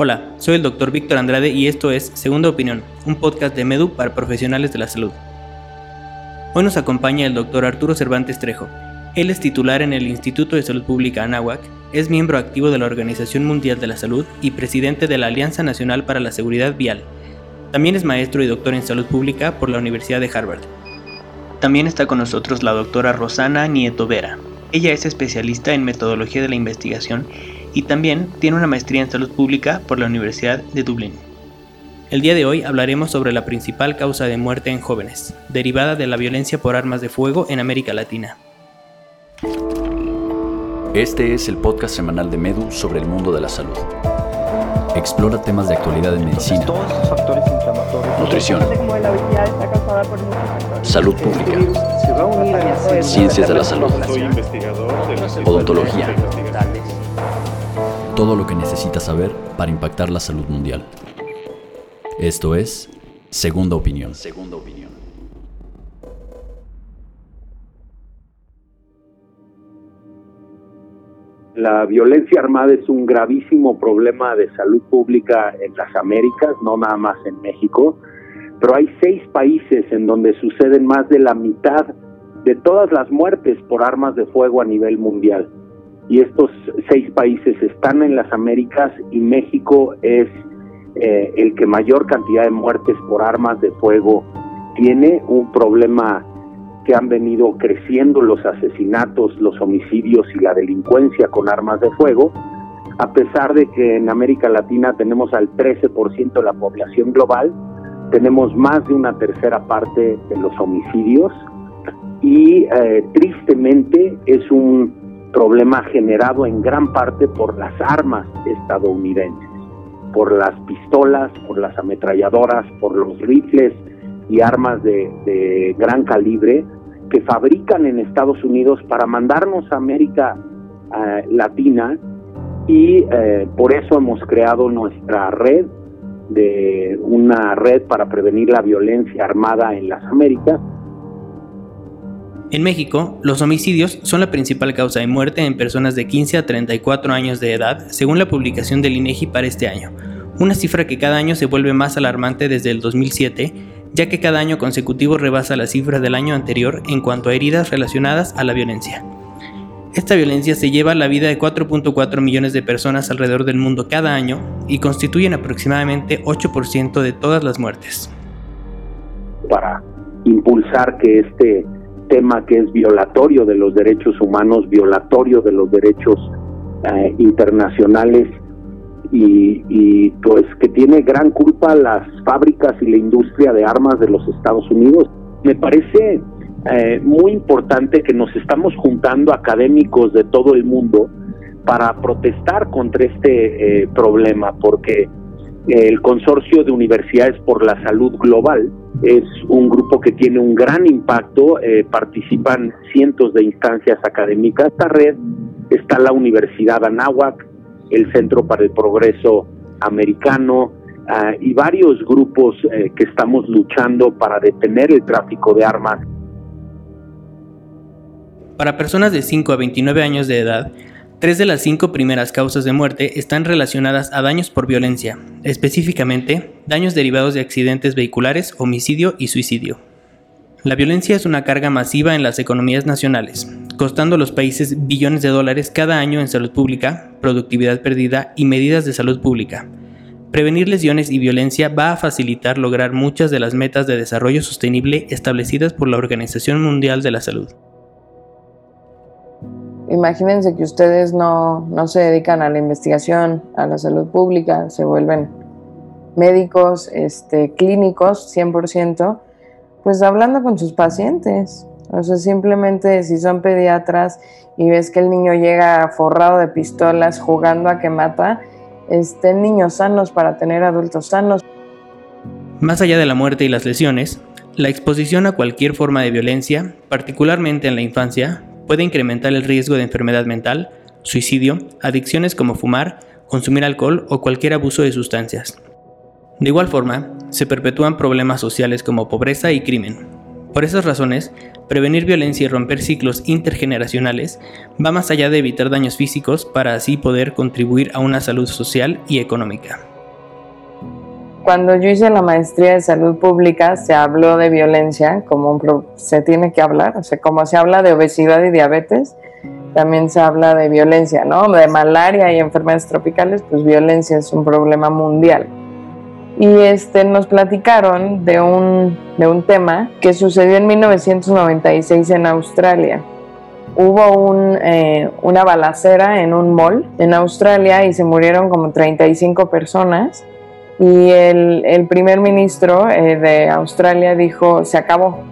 Hola, soy el doctor Víctor Andrade y esto es Segunda Opinión, un podcast de Medu para profesionales de la salud. Hoy nos acompaña el doctor Arturo Cervantes Trejo. Él es titular en el Instituto de Salud Pública Anáhuac, es miembro activo de la Organización Mundial de la Salud y presidente de la Alianza Nacional para la Seguridad Vial. También es maestro y doctor en salud pública por la Universidad de Harvard. También está con nosotros la doctora Rosana Nieto Vera. Ella es especialista en metodología de la investigación y también tiene una maestría en salud pública por la Universidad de Dublín. El día de hoy hablaremos sobre la principal causa de muerte en jóvenes, derivada de la violencia por armas de fuego en América Latina. Este es el podcast semanal de Medu sobre el mundo de la salud. Explora temas de actualidad en medicina, nutrición, salud pública, ciencias de la salud, odontología todo lo que necesitas saber para impactar la salud mundial. Esto es Segunda Opinión. Segunda Opinión. La violencia armada es un gravísimo problema de salud pública en las Américas, no nada más en México, pero hay seis países en donde suceden más de la mitad de todas las muertes por armas de fuego a nivel mundial y estos seis países están en las Américas y México es eh, el que mayor cantidad de muertes por armas de fuego tiene, un problema que han venido creciendo los asesinatos, los homicidios y la delincuencia con armas de fuego, a pesar de que en América Latina tenemos al 13% de la población global, tenemos más de una tercera parte de los homicidios y eh, tristemente es un problema generado en gran parte por las armas estadounidenses, por las pistolas, por las ametralladoras, por los rifles y armas de, gran calibre que fabrican en Estados Unidos para mandarnos a América eh, Latina. Y eh, por eso hemos creado nuestra red de una red para prevenir la violencia armada en las Américas en México, los homicidios son la principal causa de muerte en personas de 15 a 34 años de edad, según la publicación del INEGI para este año, una cifra que cada año se vuelve más alarmante desde el 2007, ya que cada año consecutivo rebasa la cifra del año anterior en cuanto a heridas relacionadas a la violencia. Esta violencia se lleva la vida de 4.4 millones de personas alrededor del mundo cada año y constituyen aproximadamente 8% de todas las muertes. Para impulsar que este tema que es violatorio de los derechos humanos, violatorio de los derechos eh, internacionales y, pues que tiene gran culpa las fábricas y la industria de armas de los Estados Unidos. Me parece eh, muy importante que nos estamos juntando académicos de todo el mundo para protestar contra este eh, problema, porque el Consorcio de Universidades por la Salud Global es un grupo que tiene un gran impacto, eh, participan cientos de instancias académicas. Esta red está la Universidad Anáhuac, el Centro para el Progreso Americano ah, y varios grupos eh, que estamos luchando para detener el tráfico de armas. Para personas de 5 a 29 años de edad, Tres de las cinco primeras causas de muerte están relacionadas a daños por violencia, específicamente daños derivados de accidentes vehiculares, homicidio y suicidio. La violencia es una carga masiva en las economías nacionales, costando a los países billones de dólares cada año en salud pública, productividad perdida y medidas de salud pública. Prevenir lesiones y violencia va a facilitar lograr muchas de las metas de desarrollo sostenible establecidas por la Organización Mundial de la Salud. Imagínense que ustedes no, se dedican a la investigación, a la salud pública, se vuelven médicos, este, clínicos 100%, pues hablando con sus pacientes. O sea, simplemente si son pediatras y ves que el niño llega forrado de pistolas jugando a que mata, estén niños sanos para tener adultos sanos. Más allá de la muerte y las lesiones, la exposición a cualquier forma de violencia, particularmente en la infancia, puede incrementar el riesgo de enfermedad mental, suicidio, adicciones como fumar, consumir alcohol o cualquier abuso de sustancias. De igual forma, se perpetúan problemas sociales como pobreza y crimen. Por esas razones, prevenir violencia y romper ciclos intergeneracionales va más allá de evitar daños físicos para así poder contribuir a una salud social y económica. Cuando yo hice la maestría de salud pública se habló de violencia como un se tiene que hablar, o sea, como se habla de obesidad y diabetes, también se habla de violencia, ¿no? De malaria y enfermedades tropicales, pues violencia es un problema mundial. Y este, nos platicaron de un, de un tema que sucedió en 1996 en Australia. Hubo un, eh, una balacera en un mall en Australia y se murieron como 35 personas. Y el, primer ministro eh, de Australia dijo, se acabó,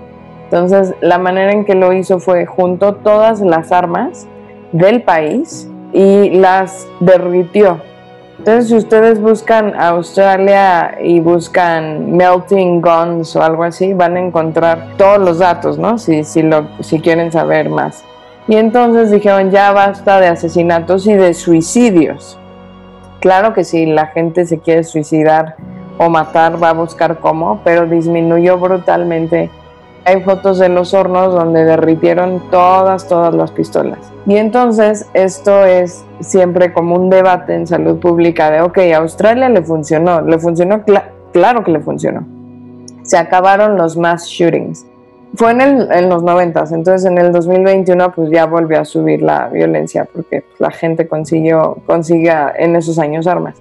entonces, la manera en que lo hizo fue juntó todas las armas del país y las derritió. Entonces, si ustedes buscan Australia y buscan melting guns o algo así, van a encontrar todos los datos, ¿no? Si, si, lo, si quieren saber más. Y entonces dijeron, ya basta de asesinatos y de suicidios. Claro que si la gente se quiere suicidar o matar, va a buscar cómo, pero disminuyó brutalmente hay fotos de los hornos donde derritieron todas, todas las pistolas. Y entonces esto es siempre como un debate en salud pública de, ok, a Australia le funcionó, le funcionó, claro que le funcionó. Se acabaron los mass shootings. Fue en, el, en los 90, entonces en el 2021 pues ya volvió a subir la violencia porque la gente consiguió, consiga en esos años armas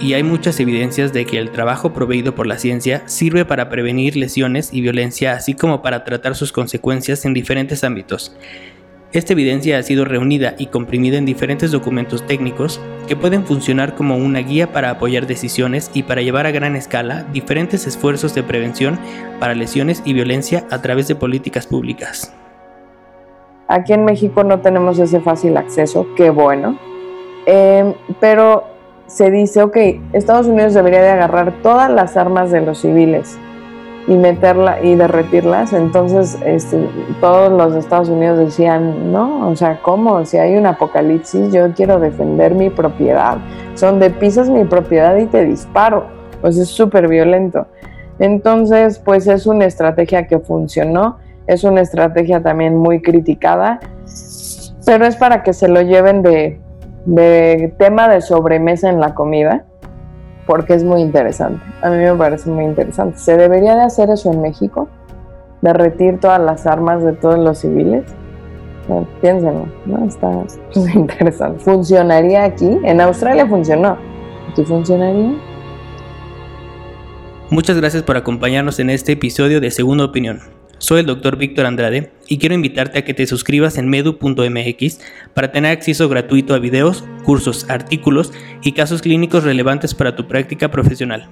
y hay muchas evidencias de que el trabajo proveído por la ciencia sirve para prevenir lesiones y violencia, así como para tratar sus consecuencias en diferentes ámbitos. Esta evidencia ha sido reunida y comprimida en diferentes documentos técnicos que pueden funcionar como una guía para apoyar decisiones y para llevar a gran escala diferentes esfuerzos de prevención para lesiones y violencia a través de políticas públicas. Aquí en México no tenemos ese fácil acceso, qué bueno, eh, pero se dice, ok, Estados Unidos debería de agarrar todas las armas de los civiles y meterla y derretirlas, entonces este, todos los Estados Unidos decían, no, o sea, ¿cómo? Si hay un apocalipsis, yo quiero defender mi propiedad. Son de pisas mi propiedad y te disparo. Pues es súper violento. Entonces, pues es una estrategia que funcionó, es una estrategia también muy criticada, pero es para que se lo lleven de, de tema de sobremesa en la comida, porque es muy interesante. A mí me parece muy interesante. ¿Se debería de hacer eso en México? ¿Derretir todas las armas de todos los civiles? piénsenlo, ¿no? Está interesante. ¿Funcionaría aquí? En Australia funcionó. ¿Aquí funcionaría? Muchas gracias por acompañarnos en este episodio de Segunda Opinión. Soy el doctor Víctor Andrade y quiero invitarte a que te suscribas en medu.mx para tener acceso gratuito a videos, cursos, artículos y casos clínicos relevantes para tu práctica profesional.